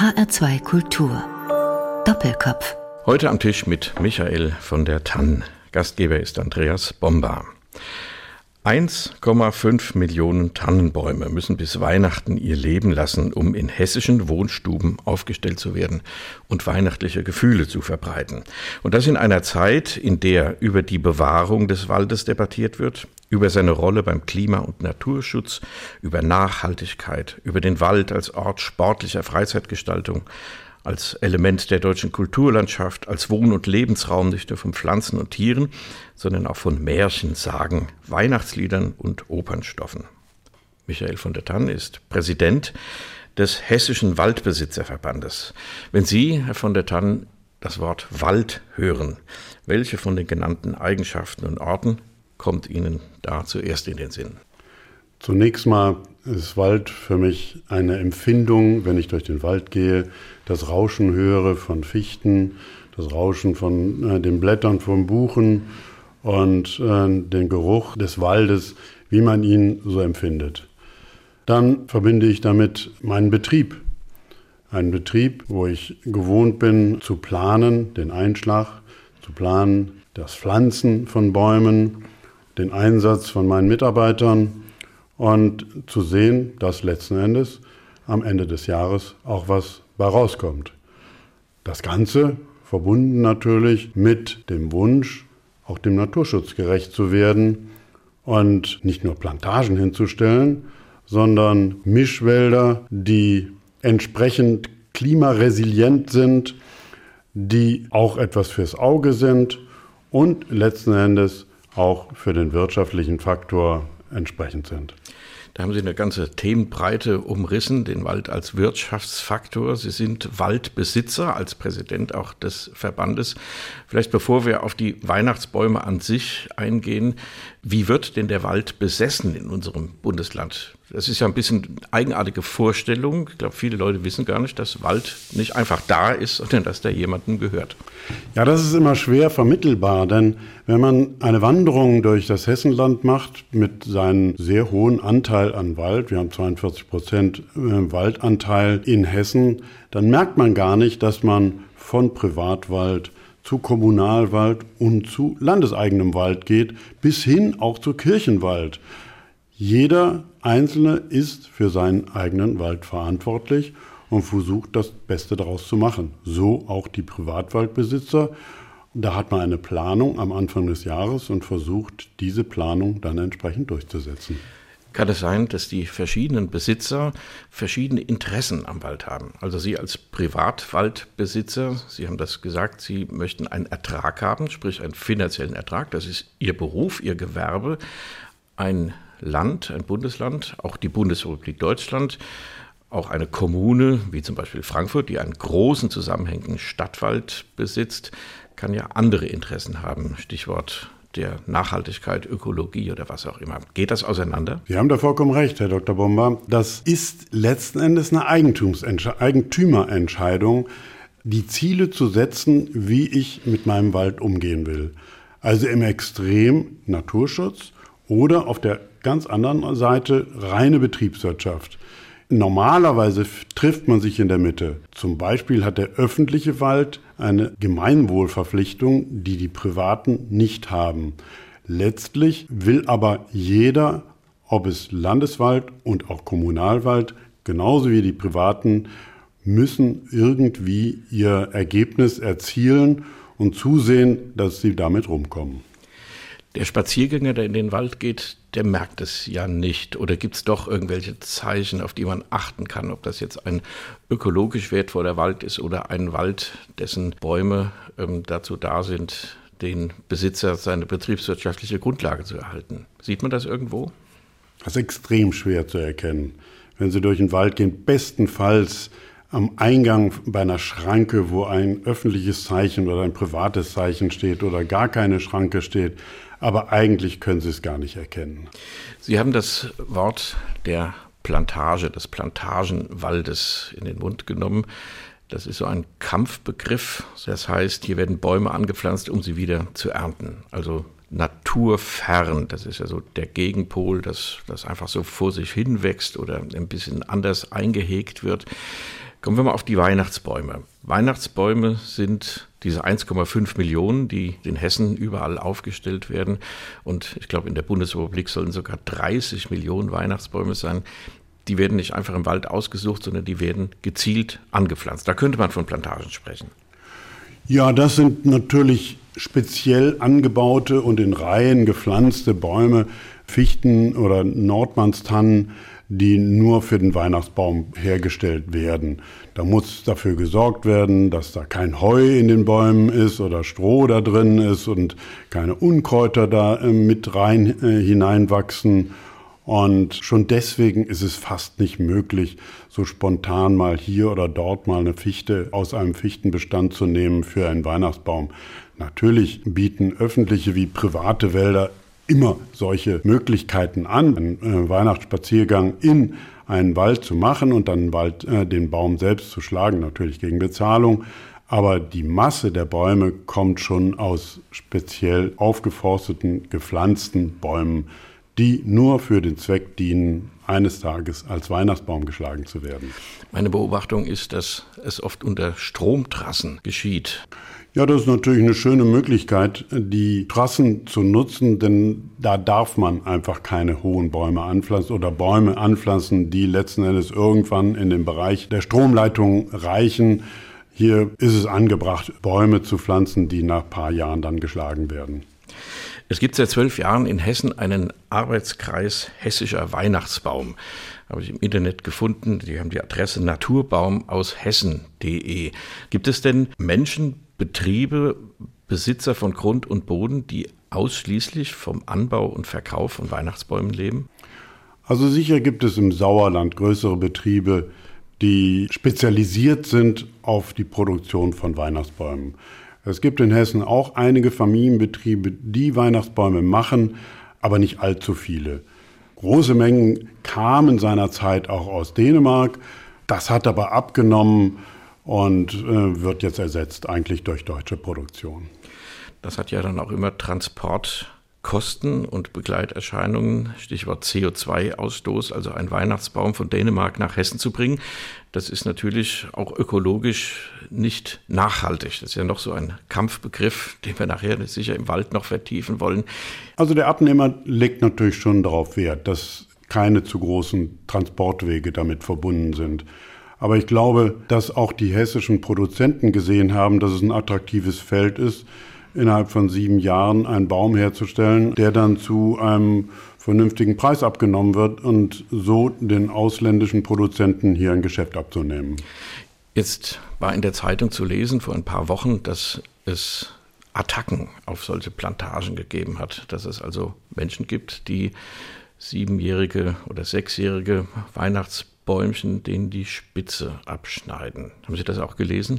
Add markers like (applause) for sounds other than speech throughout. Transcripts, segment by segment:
HR2 Kultur. Doppelkopf. Heute am Tisch mit Michael von der Tann. Gastgeber ist Andreas Bomba. 1,5 Millionen Tannenbäume müssen bis Weihnachten ihr Leben lassen, um in hessischen Wohnstuben aufgestellt zu werden und weihnachtliche Gefühle zu verbreiten. Und das in einer Zeit, in der über die Bewahrung des Waldes debattiert wird, über seine Rolle beim Klima- und Naturschutz, über Nachhaltigkeit, über den Wald als Ort sportlicher Freizeitgestaltung, als Element der deutschen Kulturlandschaft, als Wohn- und Lebensraum nicht nur von Pflanzen und Tieren, sondern auch von Märchen, Sagen, Weihnachtsliedern und Opernstoffen. Michael von der Tann ist Präsident des Hessischen Waldbesitzerverbandes. Wenn Sie, Herr von der Tann, das Wort Wald hören, welche von den genannten Eigenschaften und Orten kommt Ihnen da zuerst in den Sinn? Zunächst mal ist Wald für mich eine Empfindung, wenn ich durch den Wald gehe, das Rauschen höre von Fichten, das Rauschen von äh, den Blättern von Buchen und äh, den Geruch des Waldes, wie man ihn so empfindet. Dann verbinde ich damit meinen Betrieb. Einen Betrieb, wo ich gewohnt bin zu planen, den Einschlag, zu planen, das Pflanzen von Bäumen, den Einsatz von meinen Mitarbeitern und zu sehen, dass letzten Endes am Ende des Jahres auch was bei rauskommt. Das Ganze verbunden natürlich mit dem Wunsch, auch dem Naturschutz gerecht zu werden und nicht nur Plantagen hinzustellen, sondern Mischwälder, die entsprechend klimaresilient sind, die auch etwas fürs Auge sind und letzten Endes auch für den wirtschaftlichen Faktor entsprechend sind. Da haben Sie eine ganze Themenbreite umrissen, den Wald als Wirtschaftsfaktor. Sie sind Waldbesitzer als Präsident auch des Verbandes. Vielleicht bevor wir auf die Weihnachtsbäume an sich eingehen, wie wird denn der Wald besessen in unserem Bundesland? Das ist ja ein bisschen eigenartige Vorstellung. Ich glaube, viele Leute wissen gar nicht, dass Wald nicht einfach da ist, sondern dass der jemandem gehört. Ja, das ist immer schwer vermittelbar, denn wenn man eine Wanderung durch das Hessenland macht mit seinem sehr hohen Anteil an Wald, wir haben 42 Prozent äh, Waldanteil in Hessen, dann merkt man gar nicht, dass man von Privatwald zu Kommunalwald und zu landeseigenem Wald geht, bis hin auch zu Kirchenwald. Jeder Einzelne ist für seinen eigenen Wald verantwortlich und versucht, das Beste daraus zu machen. So auch die Privatwaldbesitzer. Da hat man eine Planung am Anfang des Jahres und versucht, diese Planung dann entsprechend durchzusetzen. Kann es sein, dass die verschiedenen Besitzer verschiedene Interessen am Wald haben? Also Sie als Privatwaldbesitzer, Sie haben das gesagt, Sie möchten einen Ertrag haben, sprich einen finanziellen Ertrag. Das ist Ihr Beruf, Ihr Gewerbe. Ein Land, ein Bundesland, auch die Bundesrepublik Deutschland, auch eine Kommune, wie zum Beispiel Frankfurt, die einen großen zusammenhängenden Stadtwald besitzt, kann ja andere Interessen haben. Stichwort der Nachhaltigkeit, Ökologie oder was auch immer. Geht das auseinander? Sie haben da vollkommen recht, Herr Dr. Bomber. Das ist letzten Endes eine Eigentümerentscheidung, die Ziele zu setzen, wie ich mit meinem Wald umgehen will. Also im Extrem Naturschutz oder auf der ganz anderen Seite reine Betriebswirtschaft. Normalerweise trifft man sich in der Mitte. Zum Beispiel hat der öffentliche Wald eine Gemeinwohlverpflichtung, die die Privaten nicht haben. Letztlich will aber jeder, ob es Landeswald und auch Kommunalwald, genauso wie die Privaten, müssen irgendwie ihr Ergebnis erzielen und zusehen, dass sie damit rumkommen. Der Spaziergänger, der in den Wald geht, der merkt es ja nicht. Oder gibt es doch irgendwelche Zeichen, auf die man achten kann, ob das jetzt ein ökologisch wertvoller Wald ist oder ein Wald, dessen Bäume ähm, dazu da sind, den Besitzer seine betriebswirtschaftliche Grundlage zu erhalten. Sieht man das irgendwo? Das ist extrem schwer zu erkennen. Wenn Sie durch den Wald gehen, bestenfalls am Eingang bei einer Schranke, wo ein öffentliches Zeichen oder ein privates Zeichen steht oder gar keine Schranke steht, aber eigentlich können Sie es gar nicht erkennen. Sie haben das Wort der Plantage, des Plantagenwaldes in den Mund genommen. Das ist so ein Kampfbegriff. Das heißt, hier werden Bäume angepflanzt, um sie wieder zu ernten. Also naturfern. Das ist ja so der Gegenpol, dass das einfach so vor sich hin wächst oder ein bisschen anders eingehegt wird. Kommen wir mal auf die Weihnachtsbäume. Weihnachtsbäume sind diese 1,5 Millionen, die in Hessen überall aufgestellt werden. Und ich glaube, in der Bundesrepublik sollen sogar 30 Millionen Weihnachtsbäume sein. Die werden nicht einfach im Wald ausgesucht, sondern die werden gezielt angepflanzt. Da könnte man von Plantagen sprechen. Ja, das sind natürlich speziell angebaute und in Reihen gepflanzte Bäume, Fichten oder Nordmannstannen, die nur für den Weihnachtsbaum hergestellt werden. Da muss dafür gesorgt werden, dass da kein Heu in den Bäumen ist oder Stroh da drin ist und keine Unkräuter da äh, mit rein äh, hineinwachsen. Und schon deswegen ist es fast nicht möglich, so spontan mal hier oder dort mal eine Fichte aus einem Fichtenbestand zu nehmen für einen Weihnachtsbaum. Natürlich bieten öffentliche wie private Wälder immer solche Möglichkeiten an, einen äh, Weihnachtsspaziergang in einen Wald zu machen und dann Wald, äh, den Baum selbst zu schlagen, natürlich gegen Bezahlung. Aber die Masse der Bäume kommt schon aus speziell aufgeforsteten, gepflanzten Bäumen, die nur für den Zweck dienen, eines Tages als Weihnachtsbaum geschlagen zu werden. Meine Beobachtung ist, dass es oft unter Stromtrassen geschieht. Ja, das ist natürlich eine schöne Möglichkeit, die Trassen zu nutzen, denn da darf man einfach keine hohen Bäume anpflanzen oder Bäume anpflanzen, die letzten Endes irgendwann in den Bereich der Stromleitung reichen. Hier ist es angebracht, Bäume zu pflanzen, die nach ein paar Jahren dann geschlagen werden. Es gibt seit zwölf Jahren in Hessen einen Arbeitskreis Hessischer Weihnachtsbaum. Habe ich im Internet gefunden. Die haben die Adresse naturbaum aus hessen.de. Gibt es denn Menschen, Betriebe, Besitzer von Grund und Boden, die ausschließlich vom Anbau und Verkauf von Weihnachtsbäumen leben? Also sicher gibt es im Sauerland größere Betriebe, die spezialisiert sind auf die Produktion von Weihnachtsbäumen. Es gibt in Hessen auch einige Familienbetriebe, die Weihnachtsbäume machen, aber nicht allzu viele. Große Mengen kamen seinerzeit auch aus Dänemark. Das hat aber abgenommen und äh, wird jetzt ersetzt eigentlich durch deutsche Produktion. Das hat ja dann auch immer Transportkosten und Begleiterscheinungen, Stichwort CO2-Ausstoß, also ein Weihnachtsbaum von Dänemark nach Hessen zu bringen. Das ist natürlich auch ökologisch nicht nachhaltig. Das ist ja noch so ein Kampfbegriff, den wir nachher sicher im Wald noch vertiefen wollen. Also der Abnehmer legt natürlich schon darauf Wert, dass keine zu großen Transportwege damit verbunden sind. Aber ich glaube, dass auch die hessischen Produzenten gesehen haben, dass es ein attraktives Feld ist, innerhalb von sieben Jahren einen Baum herzustellen, der dann zu einem vernünftigen Preis abgenommen wird und so den ausländischen Produzenten hier ein Geschäft abzunehmen. Jetzt war in der Zeitung zu lesen vor ein paar Wochen, dass es Attacken auf solche Plantagen gegeben hat, dass es also Menschen gibt, die siebenjährige oder sechsjährige Weihnachts Bäumchen, denen die Spitze abschneiden. Haben Sie das auch gelesen?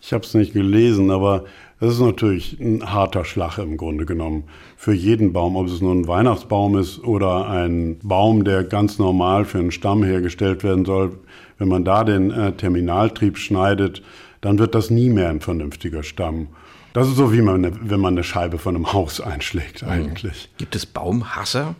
Ich habe es nicht gelesen, aber es ist natürlich ein harter Schlag im Grunde genommen. Für jeden Baum, ob es nun ein Weihnachtsbaum ist oder ein Baum, der ganz normal für einen Stamm hergestellt werden soll. Wenn man da den äh, Terminaltrieb schneidet, dann wird das nie mehr ein vernünftiger Stamm. Das ist so, wie man, wenn man eine Scheibe von einem Haus einschlägt mhm. eigentlich. Gibt es Baumhasser?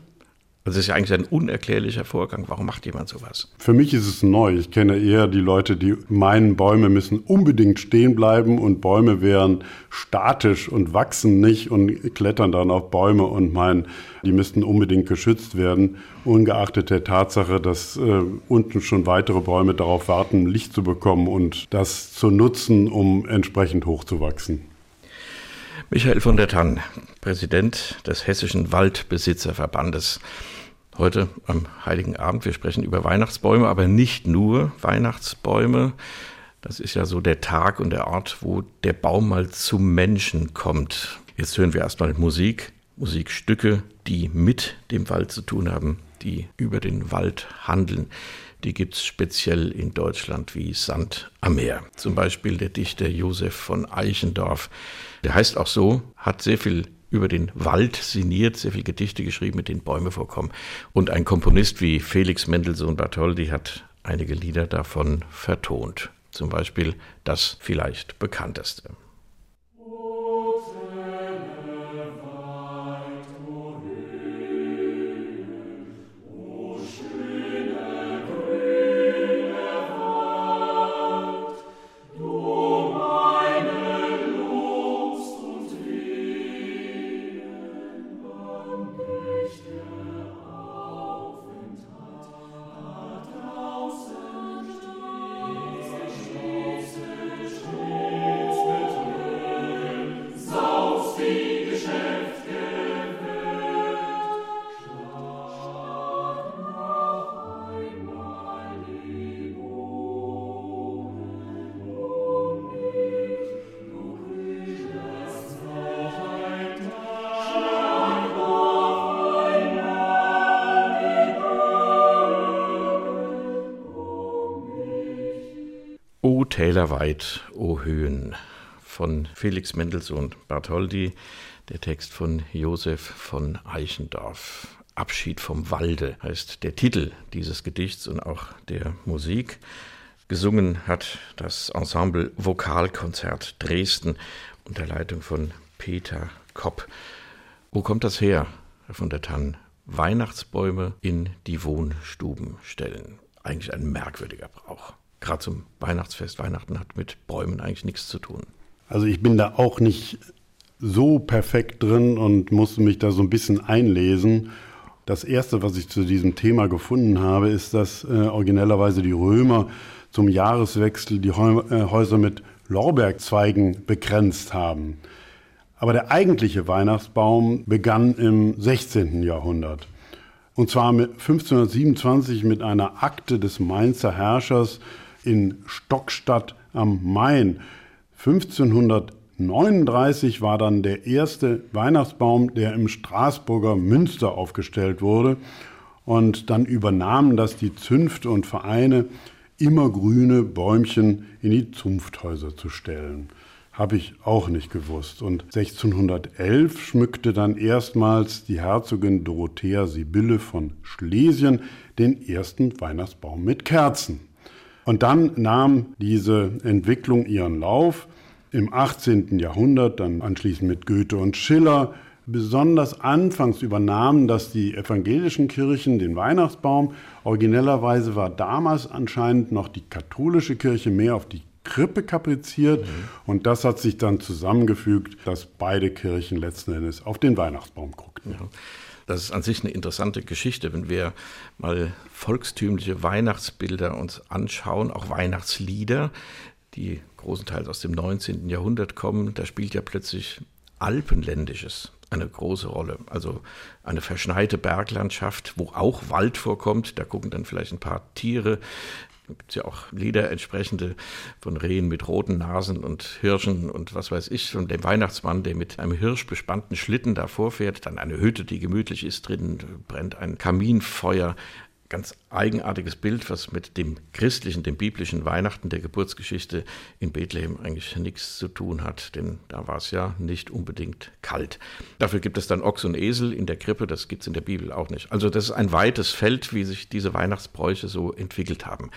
Das ist ja eigentlich ein unerklärlicher Vorgang. Warum macht jemand sowas? Für mich ist es neu. Ich kenne eher die Leute, die meinen, Bäume müssen unbedingt stehen bleiben und Bäume wären statisch und wachsen nicht und klettern dann auf Bäume und meinen, die müssten unbedingt geschützt werden, ungeachtet der Tatsache, dass äh, unten schon weitere Bäume darauf warten, Licht zu bekommen und das zu nutzen, um entsprechend hochzuwachsen. Michael von der Tann, Präsident des Hessischen Waldbesitzerverbandes. Heute am Heiligen Abend, wir sprechen über Weihnachtsbäume, aber nicht nur Weihnachtsbäume. Das ist ja so der Tag und der Ort, wo der Baum mal zum Menschen kommt. Jetzt hören wir erstmal Musik, Musikstücke, die mit dem Wald zu tun haben, die über den Wald handeln die gibt es speziell in Deutschland wie Sand am Meer. Zum Beispiel der Dichter Josef von Eichendorff. Der heißt auch so, hat sehr viel über den Wald sinniert, sehr viele Gedichte geschrieben, mit denen Bäume vorkommen. Und ein Komponist wie Felix Mendelssohn Bartholdy hat einige Lieder davon vertont. Zum Beispiel das vielleicht bekannteste. O Täler weit, o Höhen von Felix Mendelssohn Bartholdy, der Text von Josef von Eichendorff. Abschied vom Walde heißt der Titel dieses Gedichts und auch der Musik. Gesungen hat das Ensemble Vokalkonzert Dresden unter Leitung von Peter Kopp. Wo kommt das her, Herr von der Tann? Weihnachtsbäume in die Wohnstuben stellen. Eigentlich ein merkwürdiger Brauch. Gerade zum Weihnachtsfest. Weihnachten hat mit Bäumen eigentlich nichts zu tun. Also ich bin da auch nicht so perfekt drin und musste mich da so ein bisschen einlesen. Das erste, was ich zu diesem Thema gefunden habe, ist, dass äh, originellerweise die Römer zum Jahreswechsel die äh, Häuser mit Lorbeerzweigen begrenzt haben. Aber der eigentliche Weihnachtsbaum begann im 16. Jahrhundert. Und zwar mit 1527 mit einer Akte des Mainzer Herrschers in Stockstadt am Main. 1539 war dann der erste Weihnachtsbaum, der im Straßburger Münster aufgestellt wurde. Und dann übernahmen das die Zünfte und Vereine, immergrüne Bäumchen in die Zunfthäuser zu stellen. Habe ich auch nicht gewusst. Und 1611 schmückte dann erstmals die Herzogin Dorothea Sibylle von Schlesien den ersten Weihnachtsbaum mit Kerzen. Und dann nahm diese Entwicklung ihren Lauf im 18. Jahrhundert, dann anschließend mit Goethe und Schiller. Besonders anfangs übernahmen das die evangelischen Kirchen den Weihnachtsbaum. Originellerweise war damals anscheinend noch die katholische Kirche mehr auf die Krippe kapriziert. Mhm. Und das hat sich dann zusammengefügt, dass beide Kirchen letzten Endes auf den Weihnachtsbaum guckten. Ja. Das ist an sich eine interessante Geschichte, wenn wir mal volkstümliche Weihnachtsbilder uns anschauen, auch Weihnachtslieder, die großenteils aus dem 19. Jahrhundert kommen. Da spielt ja plötzlich Alpenländisches eine große Rolle. Also eine verschneite Berglandschaft, wo auch Wald vorkommt. Da gucken dann vielleicht ein paar Tiere gibt es ja auch Lieder entsprechende von Rehen mit roten Nasen und Hirschen und was weiß ich, von dem Weihnachtsmann, der mit einem Hirsch bespannten Schlitten da vorfährt, dann eine Hütte, die gemütlich ist, drin brennt ein Kaminfeuer, ganz eigenartiges Bild, was mit dem christlichen, dem biblischen Weihnachten der Geburtsgeschichte in Bethlehem eigentlich nichts zu tun hat, denn da war es ja nicht unbedingt kalt. Dafür gibt es dann Ochs und Esel in der Krippe, das gibt es in der Bibel auch nicht. Also das ist ein weites Feld, wie sich diese Weihnachtsbräuche so entwickelt haben.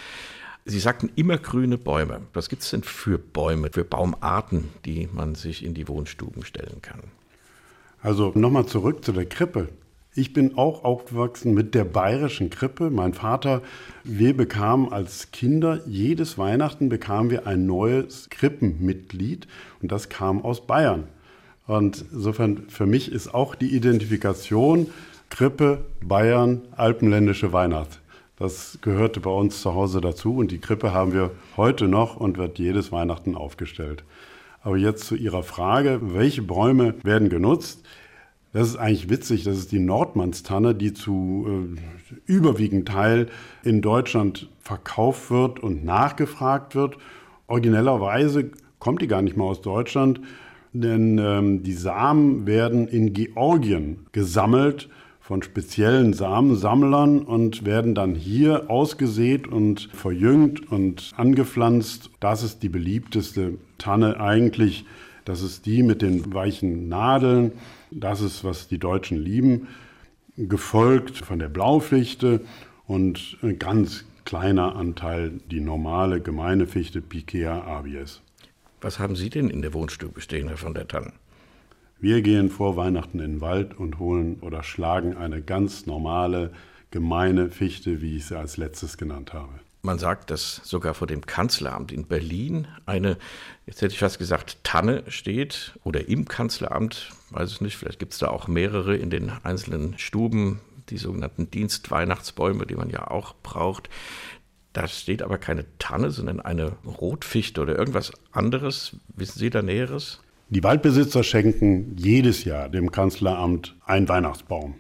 Sie sagten immer grüne Bäume. Was gibt es denn für Bäume, für Baumarten, die man sich in die Wohnstuben stellen kann? Also nochmal zurück zu der Krippe. Ich bin auch aufgewachsen mit der bayerischen Krippe. Mein Vater, wir bekamen als Kinder, jedes Weihnachten bekamen wir ein neues Krippenmitglied und das kam aus Bayern. Und insofern für mich ist auch die Identifikation Krippe, Bayern, alpenländische Weihnacht. Das gehörte bei uns zu Hause dazu und die Krippe haben wir heute noch und wird jedes Weihnachten aufgestellt. Aber jetzt zu Ihrer Frage, welche Bäume werden genutzt? Das ist eigentlich witzig, das ist die Nordmannstanne, die zu äh, überwiegend Teil in Deutschland verkauft wird und nachgefragt wird. Originellerweise kommt die gar nicht mal aus Deutschland, denn ähm, die Samen werden in Georgien gesammelt von speziellen Samensammlern und werden dann hier ausgesät und verjüngt und angepflanzt. Das ist die beliebteste Tanne eigentlich. Das ist die mit den weichen Nadeln das ist, was die Deutschen lieben, gefolgt von der Blaufichte und ein ganz kleiner Anteil die normale gemeine Fichte Pikea abies. Was haben Sie denn in der Wohnstube stehen, Herr von der Tann? Wir gehen vor Weihnachten in den Wald und holen oder schlagen eine ganz normale, gemeine Fichte, wie ich sie als letztes genannt habe. Man sagt, dass sogar vor dem Kanzleramt in Berlin eine, jetzt hätte ich fast gesagt, Tanne steht oder im Kanzleramt, weiß ich nicht, vielleicht gibt es da auch mehrere in den einzelnen Stuben, die sogenannten Dienstweihnachtsbäume, die man ja auch braucht. Da steht aber keine Tanne, sondern eine Rotfichte oder irgendwas anderes. Wissen Sie da Näheres? Die Waldbesitzer schenken jedes Jahr dem Kanzleramt einen Weihnachtsbaum.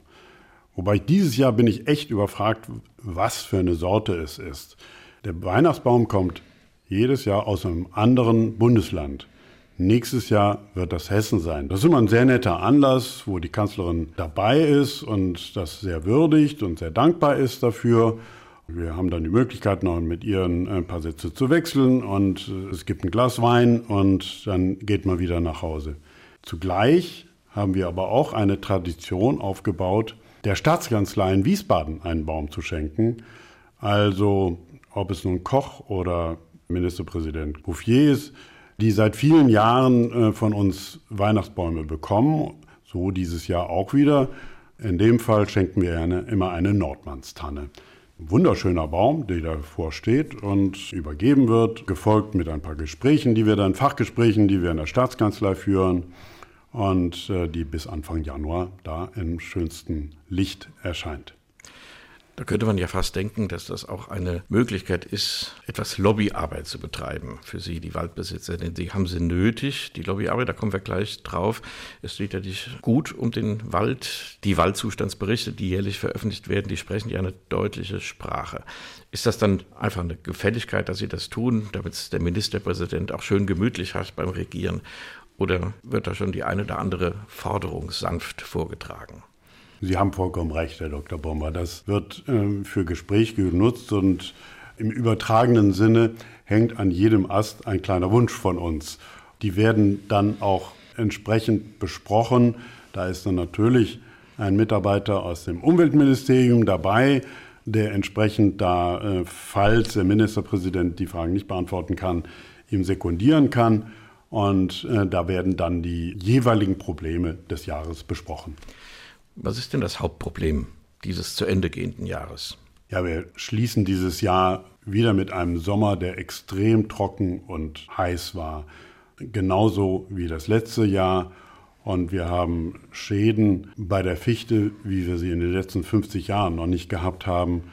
Wobei dieses Jahr bin ich echt überfragt, was für eine Sorte es ist. Der Weihnachtsbaum kommt jedes Jahr aus einem anderen Bundesland. Nächstes Jahr wird das Hessen sein. Das ist immer ein sehr netter Anlass, wo die Kanzlerin dabei ist und das sehr würdigt und sehr dankbar ist dafür. Wir haben dann die Möglichkeit, noch mit ihr ein paar Sätze zu wechseln und es gibt ein Glas Wein und dann geht man wieder nach Hause. Zugleich haben wir aber auch eine Tradition aufgebaut, der Staatskanzlei in Wiesbaden einen Baum zu schenken. Also ob es nun Koch oder Ministerpräsident Bouffier ist, die seit vielen Jahren äh, von uns Weihnachtsbäume bekommen, so dieses Jahr auch wieder. In dem Fall schenken wir eine, immer eine Nordmannstanne. Ein wunderschöner Baum, der davor steht und übergeben wird, gefolgt mit ein paar Gesprächen, die wir dann, Fachgesprächen, die wir in der Staatskanzlei führen und äh, die bis Anfang Januar da im schönsten Licht erscheint. Da könnte man ja fast denken, dass das auch eine Möglichkeit ist, etwas Lobbyarbeit zu betreiben für Sie, die Waldbesitzer. Denn Sie haben sie nötig, die Lobbyarbeit, da kommen wir gleich drauf. Es steht ja nicht gut um den Wald. Die Waldzustandsberichte, die jährlich veröffentlicht werden, die sprechen ja eine deutliche Sprache. Ist das dann einfach eine Gefälligkeit, dass Sie das tun, damit es der Ministerpräsident auch schön gemütlich hat beim Regieren? Oder wird da schon die eine oder andere Forderung sanft vorgetragen? Sie haben vollkommen recht, Herr Dr. Bomber. Das wird äh, für Gespräche genutzt und im übertragenen Sinne hängt an jedem Ast ein kleiner Wunsch von uns. Die werden dann auch entsprechend besprochen. Da ist dann natürlich ein Mitarbeiter aus dem Umweltministerium dabei, der entsprechend da, äh, falls der Ministerpräsident die Fragen nicht beantworten kann, ihm sekundieren kann. Und äh, da werden dann die jeweiligen Probleme des Jahres besprochen. Was ist denn das Hauptproblem dieses zu Ende gehenden Jahres? Ja, wir schließen dieses Jahr wieder mit einem Sommer, der extrem trocken und heiß war. Genauso wie das letzte Jahr. Und wir haben Schäden bei der Fichte, wie wir sie in den letzten 50 Jahren noch nicht gehabt haben.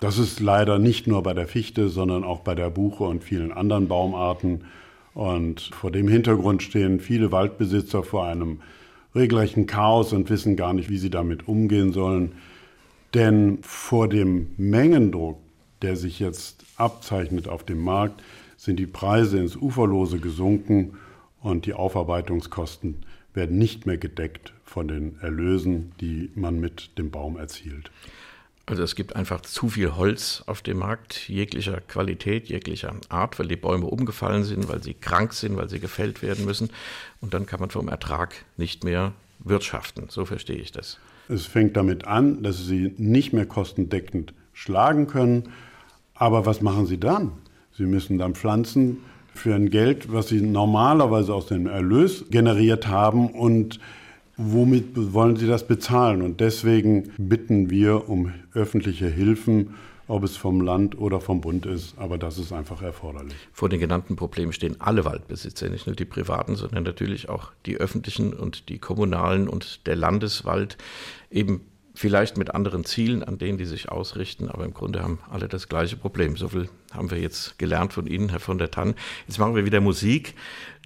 Das ist leider nicht nur bei der Fichte, sondern auch bei der Buche und vielen anderen Baumarten. Und vor dem Hintergrund stehen viele Waldbesitzer vor einem regelrechten Chaos und wissen gar nicht, wie sie damit umgehen sollen. Denn vor dem Mengendruck, der sich jetzt abzeichnet auf dem Markt, sind die Preise ins Uferlose gesunken und die Aufarbeitungskosten werden nicht mehr gedeckt von den Erlösen, die man mit dem Baum erzielt. Also es gibt einfach zu viel Holz auf dem Markt, jeglicher Qualität, jeglicher Art, weil die Bäume umgefallen sind, weil sie krank sind, weil sie gefällt werden müssen. Und dann kann man vom Ertrag nicht mehr wirtschaften. So verstehe ich das. Es fängt damit an, dass sie nicht mehr kostendeckend schlagen können. Aber was machen sie dann? Sie müssen dann Pflanzen für ein Geld, was sie normalerweise aus dem Erlös generiert haben und womit wollen Sie das bezahlen? Und deswegen bitten wir um öffentliche Hilfen, ob es vom Land oder vom Bund ist, aber das ist einfach erforderlich. Vor den genannten Problemen stehen alle Waldbesitzer, nicht nur die privaten, sondern natürlich auch die öffentlichen und die kommunalen und der Landeswald, eben vielleicht mit anderen Zielen, an denen die sich ausrichten, aber im Grunde haben alle das gleiche Problem. So viel haben wir jetzt gelernt von Ihnen, Herr von der Tann. Jetzt machen wir wieder Musik.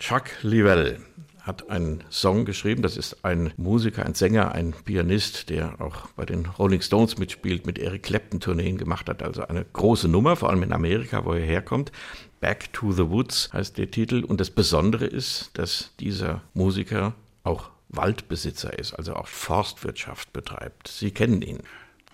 Chuck Livell hat einen Song geschrieben. Das ist ein Musiker, ein Sänger, ein Pianist, der auch bei den Rolling Stones mitspielt, mit Eric Clapton Tourneen gemacht hat. Also eine große Nummer, vor allem in Amerika, wo er herkommt. Back to the Woods heißt der Titel. Und das Besondere ist, dass dieser Musiker auch Waldbesitzer ist, also auch Forstwirtschaft betreibt. Sie kennen ihn.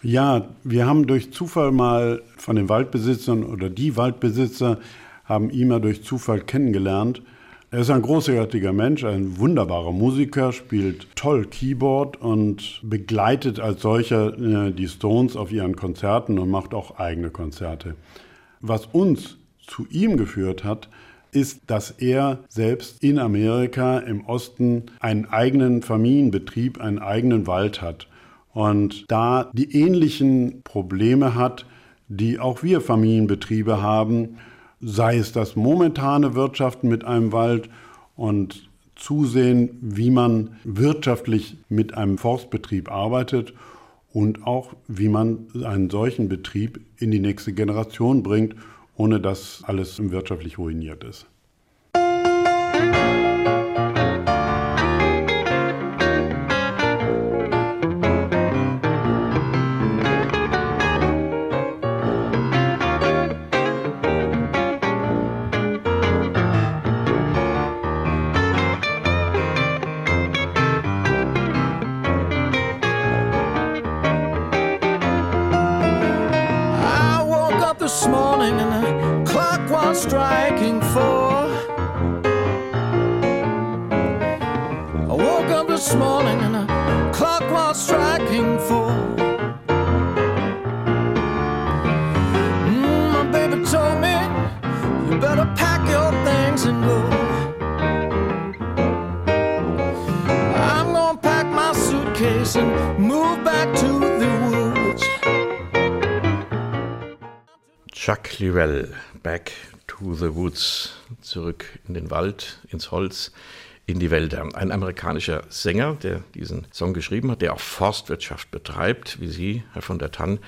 Ja, wir haben durch Zufall mal von den Waldbesitzern oder die Waldbesitzer haben ihn mal durch Zufall kennengelernt. Er ist ein großartiger Mensch, ein wunderbarer Musiker, spielt toll Keyboard und begleitet als solcher äh, die Stones auf ihren Konzerten und macht auch eigene Konzerte. Was uns zu ihm geführt hat, ist, dass er selbst in Amerika im Osten einen eigenen Familienbetrieb, einen eigenen Wald hat und da die ähnlichen Probleme hat, die auch wir Familienbetriebe haben sei es das momentane Wirtschaften mit einem Wald und zusehen, wie man wirtschaftlich mit einem Forstbetrieb arbeitet und auch wie man einen solchen Betrieb in die nächste Generation bringt, ohne dass alles wirtschaftlich ruiniert ist. making zurück in den Wald, ins Holz, in die Wälder. Ein amerikanischer Sänger, der diesen Song geschrieben hat, der auch Forstwirtschaft betreibt, wie Sie, Herr von der Tann.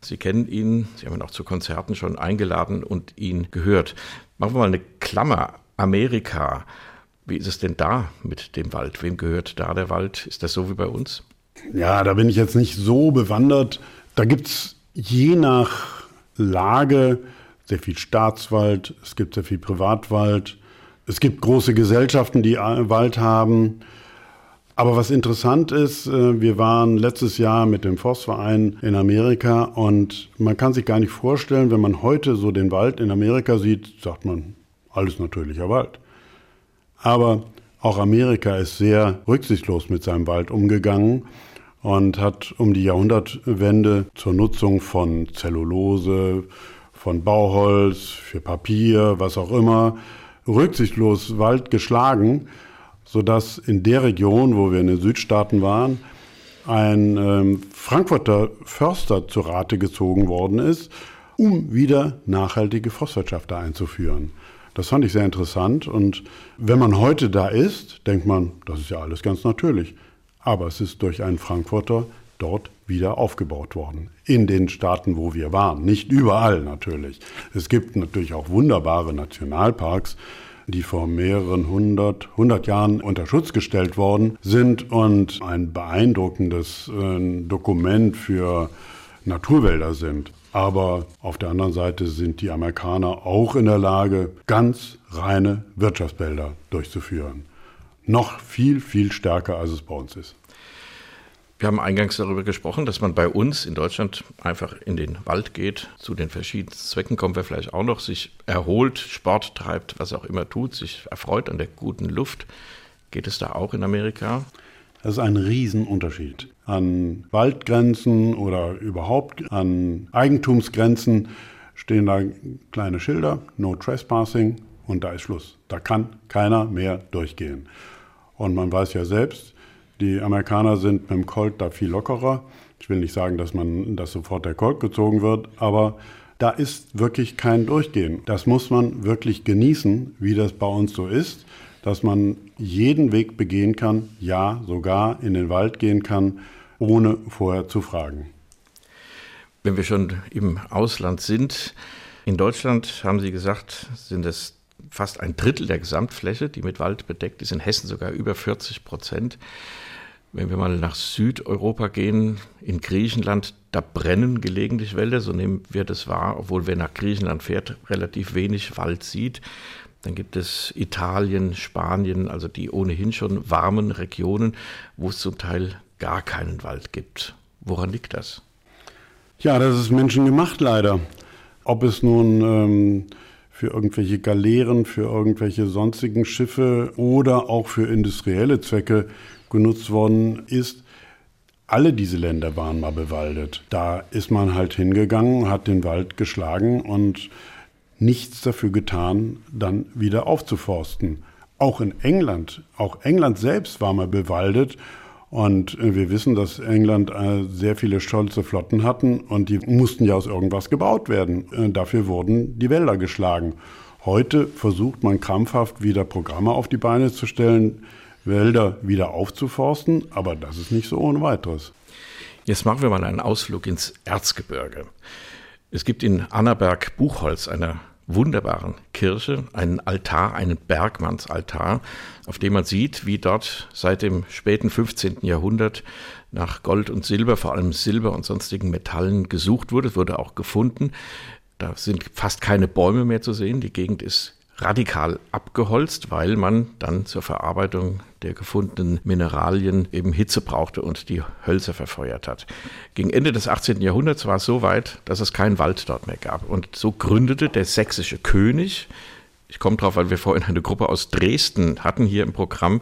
Sie kennen ihn, Sie haben ihn auch zu Konzerten schon eingeladen und ihn gehört. Machen wir mal eine Klammer. Amerika. Wie ist es denn da mit dem Wald? Wem gehört da der Wald? Ist das so wie bei uns? Ja, da bin ich jetzt nicht so bewandert. Da gibt es je nach Lage sehr viel Staatswald, es gibt sehr viel Privatwald, es gibt große Gesellschaften, die Wald haben. Aber was interessant ist, äh, wir waren letztes Jahr mit dem Forstverein in Amerika und man kann sich gar nicht vorstellen, wenn man heute so den Wald in Amerika sieht, sagt man, alles natürlicher Wald. Aber auch Amerika ist sehr rücksichtslos mit seinem Wald umgegangen und hat um die Jahrhundertwende zur Nutzung von Zellulose, von Bauholz, für Papier, was auch immer, rücksichtslos Wald geschlagen, sodass in der Region, wo wir in den Südstaaten waren, ein ähm, Frankfurter Förster zu Rate gezogen worden ist, um wieder nachhaltige Forstwirtschaft da einzuführen. Das fand ich sehr interessant und wenn man heute da ist, denkt man, das ist ja alles ganz natürlich. Aber es ist durch einen Frankfurter dort wieder aufgebaut worden. In den Staaten, wo wir waren. Nicht überall natürlich. Es gibt natürlich auch wunderbare Nationalparks, die vor mehreren hundert, hundert Jahren unter Schutz gestellt worden sind und ein beeindruckendes äh, Dokument für Naturwälder sind. Aber auf der anderen Seite sind die Amerikaner auch in der Lage, ganz reine Wirtschaftswälder durchzuführen. Noch viel, viel stärker, als es bei uns ist. Wir haben eingangs darüber gesprochen, dass man bei uns in Deutschland einfach in den Wald geht, zu den verschiedenen Zwecken kommen wir vielleicht auch noch, sich erholt, Sport treibt, was auch immer tut, sich erfreut an der guten Luft. Geht es da auch in Amerika? Das ist ein Riesenunterschied. An Waldgrenzen oder überhaupt an Eigentumsgrenzen stehen da kleine Schilder, no trespassing und da ist Schluss. Da kann keiner mehr durchgehen. Und man weiß ja selbst, die Amerikaner sind mit dem Colt da viel lockerer. Ich will nicht sagen, dass man, dass sofort der Colt gezogen wird, aber da ist wirklich kein Durchgehen. Das muss man wirklich genießen, wie das bei uns so ist, dass man jeden Weg begehen kann, ja, sogar in den Wald gehen kann, ohne vorher zu fragen. Wenn wir schon im Ausland sind, in Deutschland haben Sie gesagt, sind es fast ein Drittel der Gesamtfläche, die mit Wald bedeckt ist, in Hessen sogar über 40 Prozent. Wenn wir mal nach Südeuropa gehen, in Griechenland, da brennen gelegentlich Wälder, so nehmen wir das wahr, obwohl wer nach Griechenland fährt, relativ wenig Wald sieht. Dann gibt es Italien, Spanien, also die ohnehin schon warmen Regionen, wo es zum Teil gar keinen Wald gibt. Woran liegt das? Ja, das ist menschengemacht leider. Ob es nun ähm, für irgendwelche Galeeren, für irgendwelche sonstigen Schiffe oder auch für industrielle Zwecke genutzt worden ist. Alle diese Länder waren mal bewaldet. Da ist man halt hingegangen, hat den Wald geschlagen und nichts dafür getan, dann wieder aufzuforsten. Auch in England, auch England selbst war mal bewaldet und äh, wir wissen, dass England äh, sehr viele stolze Flotten hatten und die mussten ja aus irgendwas gebaut werden. Äh, dafür wurden die Wälder geschlagen. Heute versucht man krampfhaft wieder Programme auf die Beine zu stellen, Wälder wieder aufzuforsten, aber das ist nicht so ohne weiteres. Jetzt machen wir mal einen Ausflug ins Erzgebirge. Es gibt in Annaberg-Buchholz, einer wunderbaren Kirche, einen Altar, einen Bergmannsaltar, auf dem man sieht, wie dort seit dem späten 15. Jahrhundert nach Gold und Silber, vor allem Silber und sonstigen Metallen gesucht wurde. Es wurde auch gefunden. Da sind fast keine Bäume mehr zu sehen. Die Gegend ist radikal abgeholzt, weil man dann zur Verarbeitung der gefundenen Mineralien eben Hitze brauchte und die Hölzer verfeuert hat. Gegen Ende des 18. Jahrhunderts war es so weit, dass es keinen Wald dort mehr gab. Und so gründete der sächsische König Ich komme drauf, weil wir vorhin eine Gruppe aus Dresden hatten hier im Programm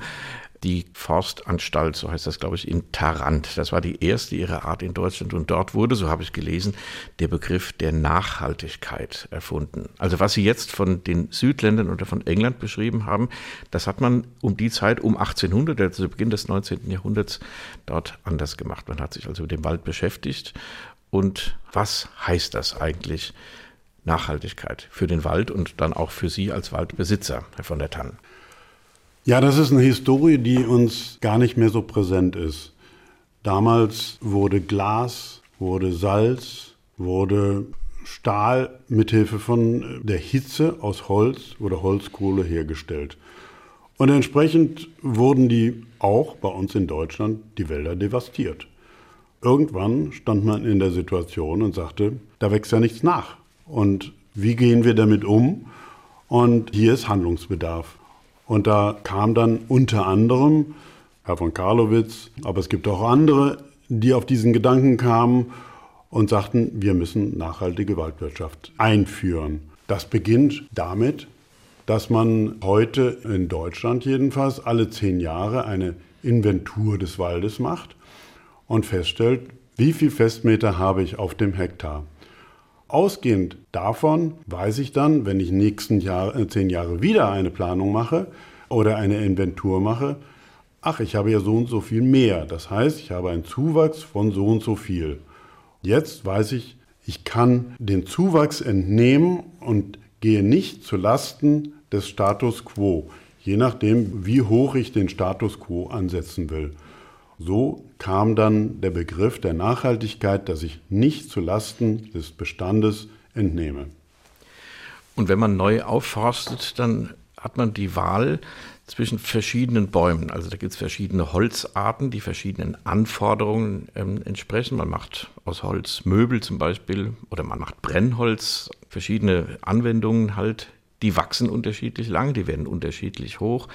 die Forstanstalt, so heißt das, glaube ich, in Tarant. Das war die erste ihrer Art in Deutschland und dort wurde, so habe ich gelesen, der Begriff der Nachhaltigkeit erfunden. Also was Sie jetzt von den Südländern oder von England beschrieben haben, das hat man um die Zeit, um 1800, also Beginn des 19. Jahrhunderts, dort anders gemacht. Man hat sich also mit dem Wald beschäftigt. Und was heißt das eigentlich? Nachhaltigkeit für den Wald und dann auch für Sie als Waldbesitzer, Herr von der Tann. Ja, das ist eine Historie, die uns gar nicht mehr so präsent ist. Damals wurde Glas, wurde Salz, wurde Stahl mithilfe von der Hitze aus Holz oder Holzkohle hergestellt. Und entsprechend wurden die auch bei uns in Deutschland die Wälder devastiert. Irgendwann stand man in der Situation und sagte, da wächst ja nichts nach. Und wie gehen wir damit um? Und hier ist Handlungsbedarf. Und da kam dann unter anderem Herr von Karlowitz, aber es gibt auch andere, die auf diesen Gedanken kamen und sagten, wir müssen nachhaltige Waldwirtschaft einführen. Das beginnt damit, dass man heute in Deutschland jedenfalls alle zehn Jahre eine Inventur des Waldes macht und feststellt, wie viel Festmeter habe ich auf dem Hektar. Ausgehend davon weiß ich dann, wenn ich nächsten Jahr, äh, zehn Jahre wieder eine Planung mache oder eine Inventur mache, ach, ich habe ja so und so viel mehr. Das heißt, ich habe einen Zuwachs von so und so viel. Jetzt weiß ich, ich kann den Zuwachs entnehmen und gehe nicht zu Lasten des Status quo, je nachdem, wie hoch ich den Status quo ansetzen will. So kam dann der Begriff der Nachhaltigkeit, dass ich nicht zu Lasten des Bestandes entnehme. Und wenn man neu aufforstet, dann hat man die Wahl zwischen verschiedenen Bäumen. Also da gibt es verschiedene Holzarten, die verschiedenen Anforderungen ähm, entsprechen. Man macht aus Holz Möbel zum Beispiel oder man macht Brennholz, verschiedene Anwendungen halt. Die wachsen unterschiedlich lang, die werden unterschiedlich hoch.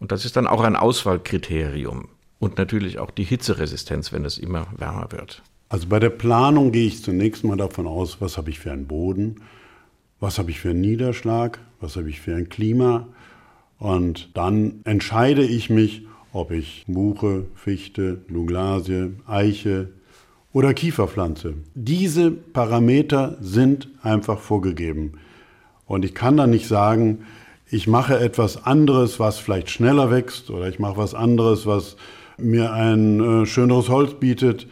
Und das ist dann auch ein Auswahlkriterium. Und natürlich auch die Hitzeresistenz, wenn es immer wärmer wird. Also bei der Planung gehe ich zunächst mal davon aus, was habe ich für einen Boden, was habe ich für einen Niederschlag, was habe ich für ein Klima. Und dann entscheide ich mich, ob ich Buche, Fichte, Douglasie, Eiche oder Kiefer pflanze. Diese Parameter sind einfach vorgegeben. Und ich kann dann nicht sagen, ich mache etwas anderes, was vielleicht schneller wächst, oder ich mache was anderes, was mir ein äh, schöneres Holz bietet.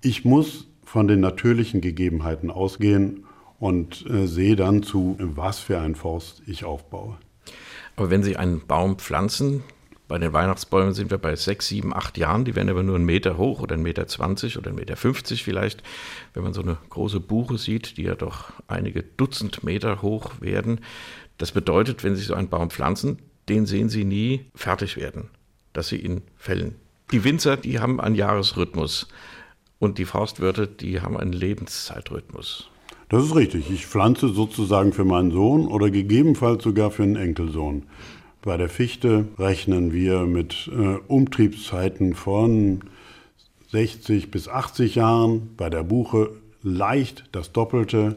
Ich muss von den natürlichen Gegebenheiten ausgehen und äh, sehe dann zu, was für ein Forst ich aufbaue. Aber wenn Sie einen Baum pflanzen, bei den Weihnachtsbäumen sind wir bei sechs, sieben, acht Jahren, die werden aber nur einen Meter hoch oder einen Meter zwanzig oder einen Meter fünfzig vielleicht. Wenn man so eine große Buche sieht, die ja doch einige Dutzend Meter hoch werden, das bedeutet, wenn Sie so einen Baum pflanzen, den sehen Sie nie fertig werden, dass Sie ihn fällen. Die Winzer, die haben einen Jahresrhythmus und die Forstwirte, die haben einen Lebenszeitrhythmus. Das ist richtig. Ich pflanze sozusagen für meinen Sohn oder gegebenenfalls sogar für einen Enkelsohn. Bei der Fichte rechnen wir mit äh, Umtriebszeiten von 60 bis 80 Jahren, bei der Buche leicht das Doppelte.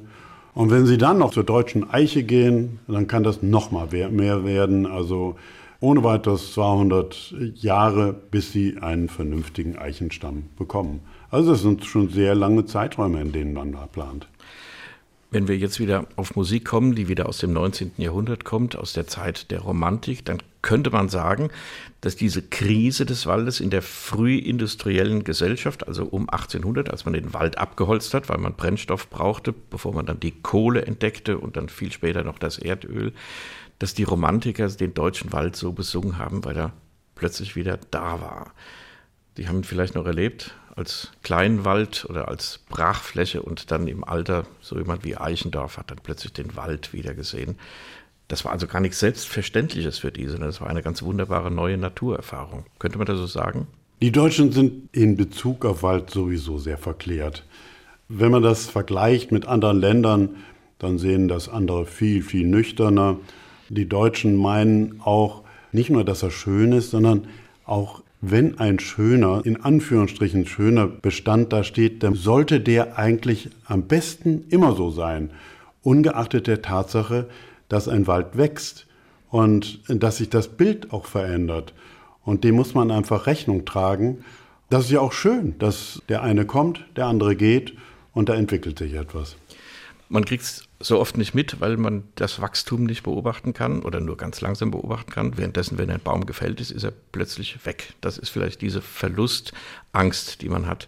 Und wenn Sie dann noch zur deutschen Eiche gehen, dann kann das noch mal mehr werden. Also ohne weiteres 200 Jahre, bis Sie einen vernünftigen Eichenstamm bekommen. Also das sind schon sehr lange Zeiträume, in denen man da plant. Wenn wir jetzt wieder auf Musik kommen, die wieder aus dem 19. Jahrhundert kommt, aus der Zeit der Romantik, dann könnte man sagen, dass diese Krise des Waldes in der frühindustriellen Gesellschaft, also um 1800, als man den Wald abgeholzt hat, weil man Brennstoff brauchte, bevor man dann die Kohle entdeckte und dann viel später noch das Erdöl, dass die Romantiker den deutschen Wald so besungen haben, weil er plötzlich wieder da war. Die haben ihn vielleicht noch erlebt, als Kleinwald oder als Brachfläche und dann im Alter, so jemand wie Eichendorff hat dann plötzlich den Wald wieder gesehen. Das war also gar nichts Selbstverständliches für die, sondern das war eine ganz wunderbare neue Naturerfahrung. Könnte man das so sagen? Die Deutschen sind in Bezug auf Wald sowieso sehr verklärt. Wenn man das vergleicht mit anderen Ländern, dann sehen das andere viel, viel nüchterner. Die Deutschen meinen auch nicht nur, dass er schön ist, sondern auch wenn ein schöner, in Anführungsstrichen schöner Bestand da steht, dann sollte der eigentlich am besten immer so sein, ungeachtet der Tatsache, dass ein Wald wächst und dass sich das Bild auch verändert. Und dem muss man einfach Rechnung tragen. Das ist ja auch schön, dass der eine kommt, der andere geht und da entwickelt sich etwas. Man kriegt es so oft nicht mit, weil man das Wachstum nicht beobachten kann oder nur ganz langsam beobachten kann. Währenddessen, wenn ein Baum gefällt ist, ist er plötzlich weg. Das ist vielleicht diese Verlustangst, die man hat,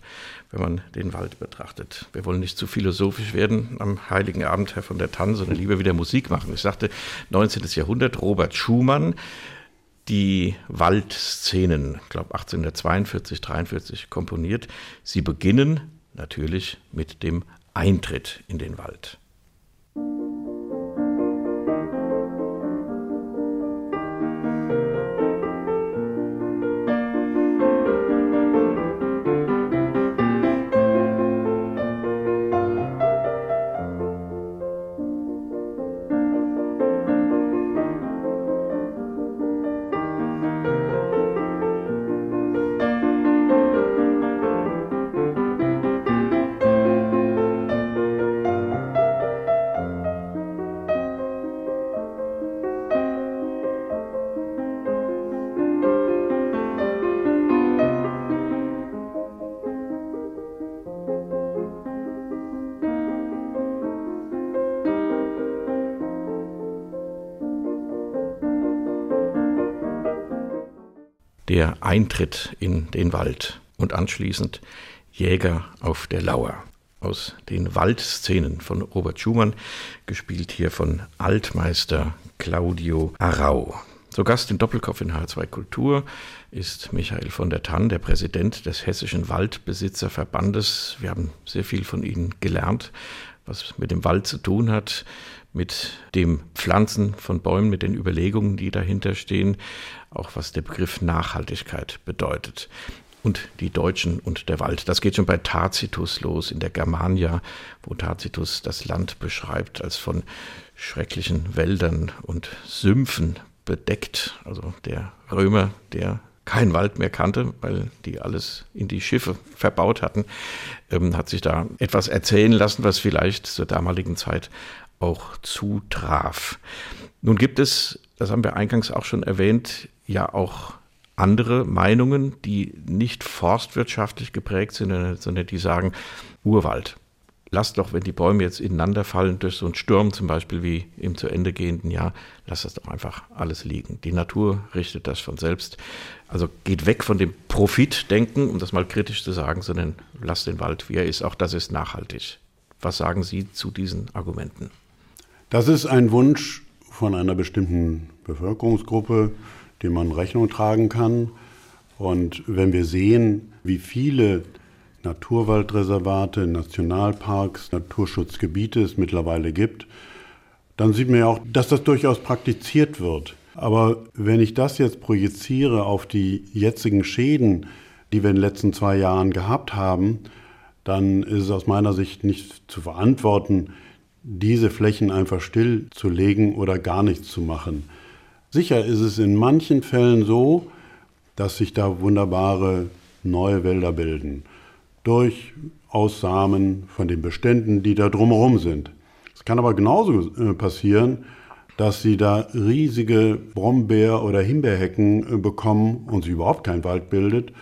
wenn man den Wald betrachtet. Wir wollen nicht zu philosophisch werden am Heiligen Abend, Herr von der Tann, sondern lieber wieder Musik machen. Ich sagte 19. Jahrhundert, Robert Schumann, die Waldszenen, ich glaube 1842, 43 komponiert. Sie beginnen natürlich mit dem Eintritt in den Wald. thank you der Eintritt in den Wald und anschließend Jäger auf der Lauer. Aus den Waldszenen von Robert Schumann, gespielt hier von Altmeister Claudio Arau. Zu Gast in Doppelkopf in H2 Kultur ist Michael von der Tann, der Präsident des Hessischen Waldbesitzerverbandes. Wir haben sehr viel von Ihnen gelernt, was mit dem Wald zu tun hat, mit dem Pflanzen von Bäumen, mit den Überlegungen, die dahinter stehen, auch was der Begriff Nachhaltigkeit bedeutet. Und die Deutschen und der Wald. Das geht schon bei Tacitus los in der Germania, wo Tacitus das Land beschreibt als von schrecklichen Wäldern und Sümpfen bedeckt. Also der Römer, der keinen Wald mehr kannte, weil die alles in die Schiffe verbaut hatten, ähm, hat sich da etwas erzählen lassen, was vielleicht zur damaligen Zeit auch zutraf. Nun gibt es, das haben wir eingangs auch schon erwähnt, ja auch andere Meinungen, die nicht forstwirtschaftlich geprägt sind, sondern die sagen, Urwald. Lasst doch, wenn die Bäume jetzt ineinander fallen durch so einen Sturm, zum Beispiel wie im zu Ende gehenden Jahr, lasst das doch einfach alles liegen. Die Natur richtet das von selbst. Also geht weg von dem Profitdenken, um das mal kritisch zu sagen, sondern lasst den Wald, wie er ist. Auch das ist nachhaltig. Was sagen Sie zu diesen Argumenten? Das ist ein Wunsch von einer bestimmten Bevölkerungsgruppe, dem man Rechnung tragen kann. Und wenn wir sehen, wie viele Naturwaldreservate, Nationalparks, Naturschutzgebiete es mittlerweile gibt, dann sieht man ja auch, dass das durchaus praktiziert wird. Aber wenn ich das jetzt projiziere auf die jetzigen Schäden, die wir in den letzten zwei Jahren gehabt haben, dann ist es aus meiner Sicht nicht zu verantworten, diese Flächen einfach stillzulegen oder gar nichts zu machen. Sicher ist es in manchen Fällen so, dass sich da wunderbare neue Wälder bilden. Durch Aussamen von den Beständen, die da drumherum sind. Es kann aber genauso äh, passieren, dass sie da riesige Brombeer- oder Himbeerhecken äh, bekommen und sich überhaupt kein Wald bildet,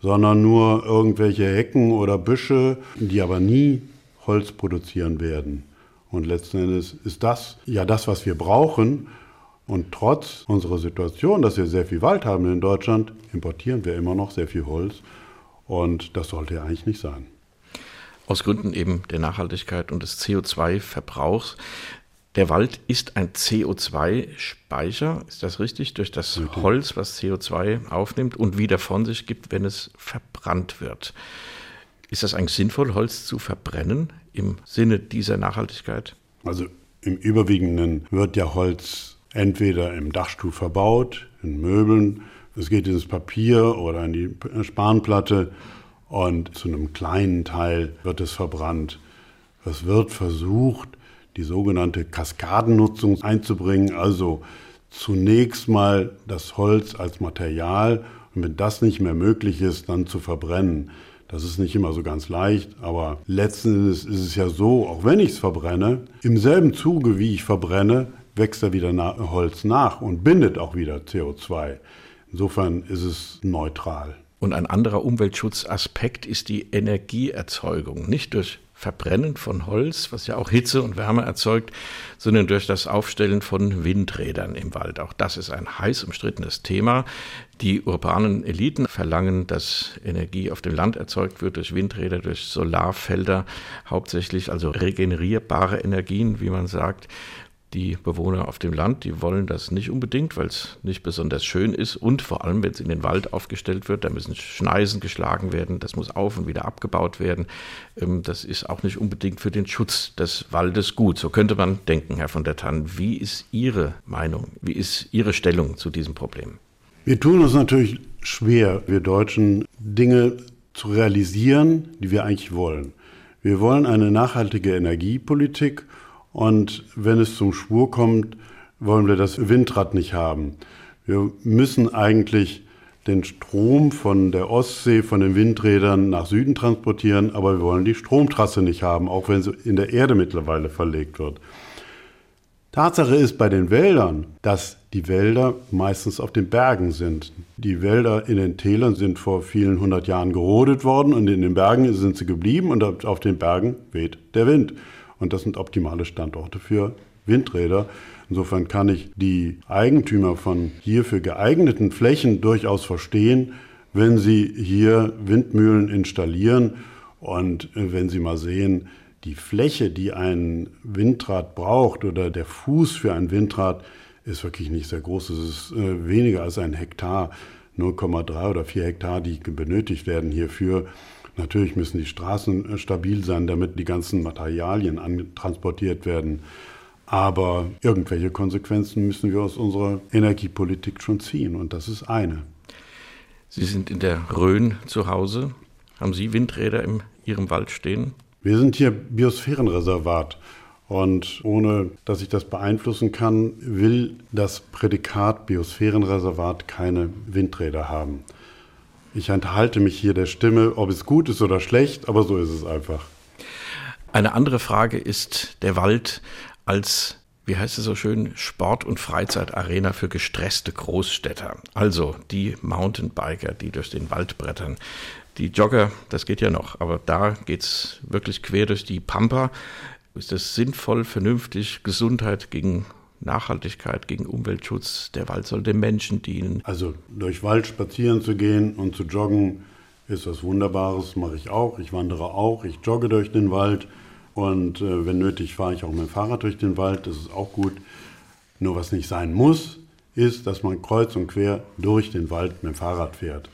sondern nur irgendwelche Hecken oder Büsche, die aber nie Holz produzieren werden. Und letzten Endes ist das ja das, was wir brauchen. Und trotz unserer Situation, dass wir sehr viel Wald haben in Deutschland, importieren wir immer noch sehr viel Holz. Und das sollte ja eigentlich nicht sein. Aus Gründen eben der Nachhaltigkeit und des CO2-Verbrauchs. Der Wald ist ein CO2-Speicher, ist das richtig? Durch das Holz, was CO2 aufnimmt und wieder von sich gibt, wenn es verbrannt wird. Ist das eigentlich sinnvoll, Holz zu verbrennen im Sinne dieser Nachhaltigkeit? Also im Überwiegenden wird ja Holz entweder im Dachstuhl verbaut, in Möbeln, es geht ins Papier oder in die Spanplatte und zu einem kleinen Teil wird es verbrannt. Es wird versucht, die sogenannte Kaskadennutzung einzubringen, also zunächst mal das Holz als Material und wenn das nicht mehr möglich ist, dann zu verbrennen. Das ist nicht immer so ganz leicht, aber letzten Endes ist es ja so, auch wenn ich es verbrenne, im selben Zuge, wie ich verbrenne, wächst da wieder Holz nach und bindet auch wieder CO2. Insofern ist es neutral. Und ein anderer Umweltschutzaspekt ist die Energieerzeugung. Nicht durch Verbrennen von Holz, was ja auch Hitze und Wärme erzeugt, sondern durch das Aufstellen von Windrädern im Wald. Auch das ist ein heiß umstrittenes Thema. Die urbanen Eliten verlangen, dass Energie auf dem Land erzeugt wird durch Windräder, durch Solarfelder, hauptsächlich also regenerierbare Energien, wie man sagt die Bewohner auf dem Land, die wollen das nicht unbedingt, weil es nicht besonders schön ist und vor allem, wenn es in den Wald aufgestellt wird, da müssen Schneisen geschlagen werden, das muss auf und wieder abgebaut werden. Ähm, das ist auch nicht unbedingt für den Schutz des Waldes gut. So könnte man denken, Herr von der Tann. Wie ist Ihre Meinung, wie ist Ihre Stellung zu diesem Problem? Wir tun uns natürlich schwer, wir Deutschen, Dinge zu realisieren, die wir eigentlich wollen. Wir wollen eine nachhaltige Energiepolitik und wenn es zum Schwur kommt, wollen wir das Windrad nicht haben. Wir müssen eigentlich den Strom von der Ostsee, von den Windrädern nach Süden transportieren, aber wir wollen die Stromtrasse nicht haben, auch wenn sie in der Erde mittlerweile verlegt wird. Tatsache ist bei den Wäldern, dass die Wälder meistens auf den Bergen sind. Die Wälder in den Tälern sind vor vielen hundert Jahren gerodet worden und in den Bergen sind sie geblieben und auf den Bergen weht der Wind. Und das sind optimale Standorte für Windräder. Insofern kann ich die Eigentümer von hierfür geeigneten Flächen durchaus verstehen, wenn sie hier Windmühlen installieren und wenn sie mal sehen, die Fläche, die ein Windrad braucht oder der Fuß für ein Windrad ist wirklich nicht sehr groß. Es ist äh, weniger als ein Hektar, 0,3 oder 4 Hektar, die benötigt werden hierfür. Natürlich müssen die Straßen äh, stabil sein, damit die ganzen Materialien transportiert werden. Aber irgendwelche Konsequenzen müssen wir aus unserer Energiepolitik schon ziehen. Und das ist eine. Sie sind in der Rhön zu Hause. Haben Sie Windräder in Ihrem Wald stehen? Wir sind hier Biosphärenreservat. Und ohne dass ich das beeinflussen kann, will das Prädikat Biosphärenreservat keine Windräder haben. Ich enthalte mich hier der Stimme, ob es gut ist oder schlecht, aber so ist es einfach. Eine andere Frage ist der Wald als wie heißt es so schön, Sport- und Freizeitarena für gestresste Großstädter. Also die Mountainbiker, die durch den Wald brettern. Die Jogger, das geht ja noch, aber da geht es wirklich quer durch die Pampa. Ist es sinnvoll, vernünftig, Gesundheit gegen Nachhaltigkeit, gegen Umweltschutz. Der Wald soll dem Menschen dienen. Also durch Wald spazieren zu gehen und zu joggen ist was Wunderbares, mache ich auch. Ich wandere auch, ich jogge durch den Wald und äh, wenn nötig fahre ich auch mit dem Fahrrad durch den Wald, das ist auch gut. Nur was nicht sein muss, ist, dass man kreuz und quer durch den Wald mit dem Fahrrad fährt.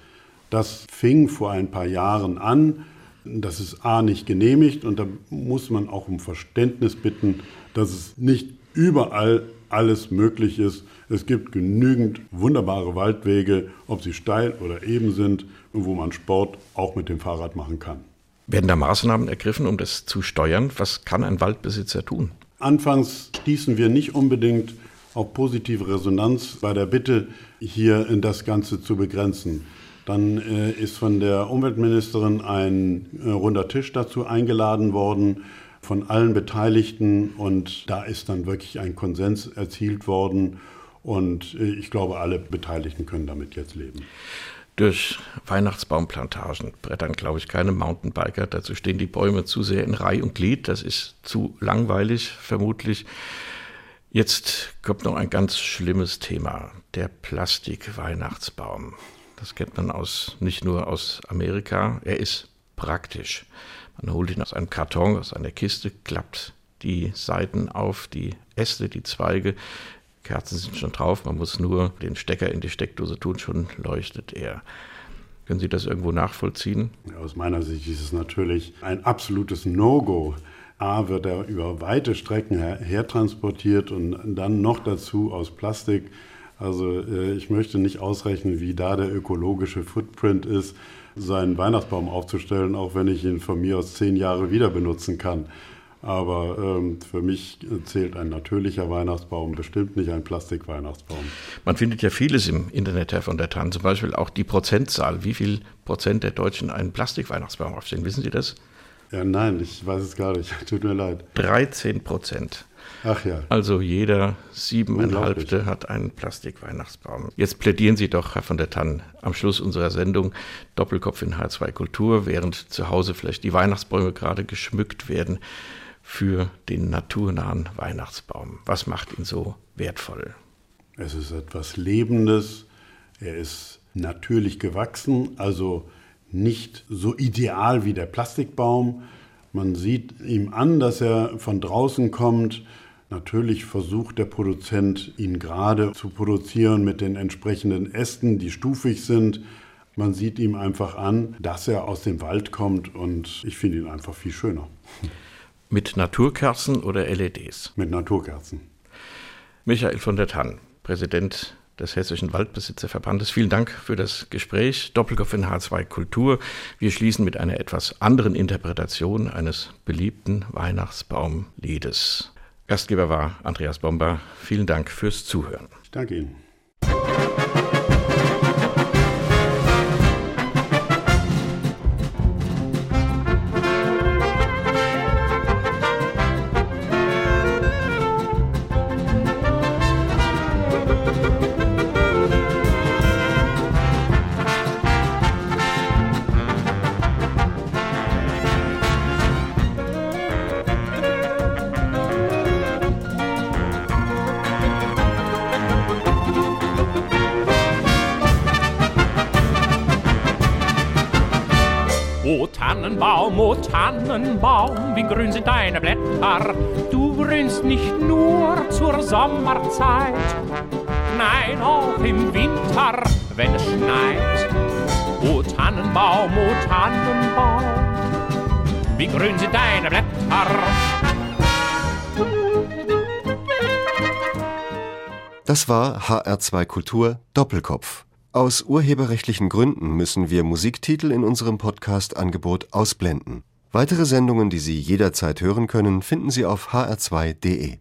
Das fing vor ein paar Jahren an. Das ist A nicht genehmigt und da muss man auch um Verständnis bitten, dass es nicht überall alles möglich ist. Es gibt genügend wunderbare Waldwege, ob sie steil oder eben sind und wo man Sport auch mit dem Fahrrad machen kann. Werden da Maßnahmen ergriffen, um das zu steuern? Was kann ein Waldbesitzer tun? Anfangs stießen wir nicht unbedingt auf positive Resonanz bei der Bitte, hier das Ganze zu begrenzen. Dann äh, ist von der Umweltministerin ein äh, runder Tisch dazu eingeladen worden von allen Beteiligten und da ist dann wirklich ein Konsens erzielt worden und äh, ich glaube, alle Beteiligten können damit jetzt leben. Durch Weihnachtsbaumplantagen brettern, glaube ich, keine Mountainbiker. Dazu stehen die Bäume zu sehr in Reihe und Glied. Das ist zu langweilig, vermutlich. Jetzt kommt noch ein ganz schlimmes Thema. Der Plastik-Weihnachtsbaum. Das kennt man aus, nicht nur aus Amerika. Er ist praktisch. Man holt ihn aus einem Karton, aus einer Kiste, klappt die Seiten auf, die Äste, die Zweige. Kerzen sind schon drauf, man muss nur den Stecker in die Steckdose tun, schon leuchtet er. Können Sie das irgendwo nachvollziehen? Aus meiner Sicht ist es natürlich ein absolutes No-Go. A wird er über weite Strecken her hertransportiert und dann noch dazu aus Plastik. Also äh, ich möchte nicht ausrechnen, wie da der ökologische Footprint ist seinen Weihnachtsbaum aufzustellen, auch wenn ich ihn von mir aus zehn Jahre wieder benutzen kann. Aber ähm, für mich zählt ein natürlicher Weihnachtsbaum bestimmt nicht ein Plastikweihnachtsbaum. Man findet ja vieles im Internet, Herr von der Tann, zum Beispiel auch die Prozentzahl. Wie viel Prozent der Deutschen einen Plastikweihnachtsbaum aufstellen? Wissen Sie das? Ja, nein, ich weiß es gar nicht. (laughs) Tut mir leid. 13 Prozent. Ach ja. Also jeder siebeneinhalbte hat einen Plastikweihnachtsbaum. Jetzt plädieren Sie doch, Herr von der Tann, am Schluss unserer Sendung Doppelkopf in H2 Kultur, während zu Hause vielleicht die Weihnachtsbäume gerade geschmückt werden, für den naturnahen Weihnachtsbaum. Was macht ihn so wertvoll? Es ist etwas Lebendes. Er ist natürlich gewachsen, also nicht so ideal wie der Plastikbaum. Man sieht ihm an, dass er von draußen kommt. Natürlich versucht der Produzent, ihn gerade zu produzieren mit den entsprechenden Ästen, die stufig sind. Man sieht ihm einfach an, dass er aus dem Wald kommt und ich finde ihn einfach viel schöner. Mit Naturkerzen oder LEDs? Mit Naturkerzen. Michael von der Tann, Präsident des Hessischen Waldbesitzerverbandes. Vielen Dank für das Gespräch. Doppelkopf in H2 Kultur. Wir schließen mit einer etwas anderen Interpretation eines beliebten Weihnachtsbaumliedes. Gastgeber war Andreas Bomber. Vielen Dank fürs Zuhören. Ich danke Ihnen. Grün sind deine Blätter. Das war HR2 Kultur Doppelkopf. Aus urheberrechtlichen Gründen müssen wir Musiktitel in unserem Podcast-Angebot ausblenden. Weitere Sendungen, die Sie jederzeit hören können, finden Sie auf hr2.de.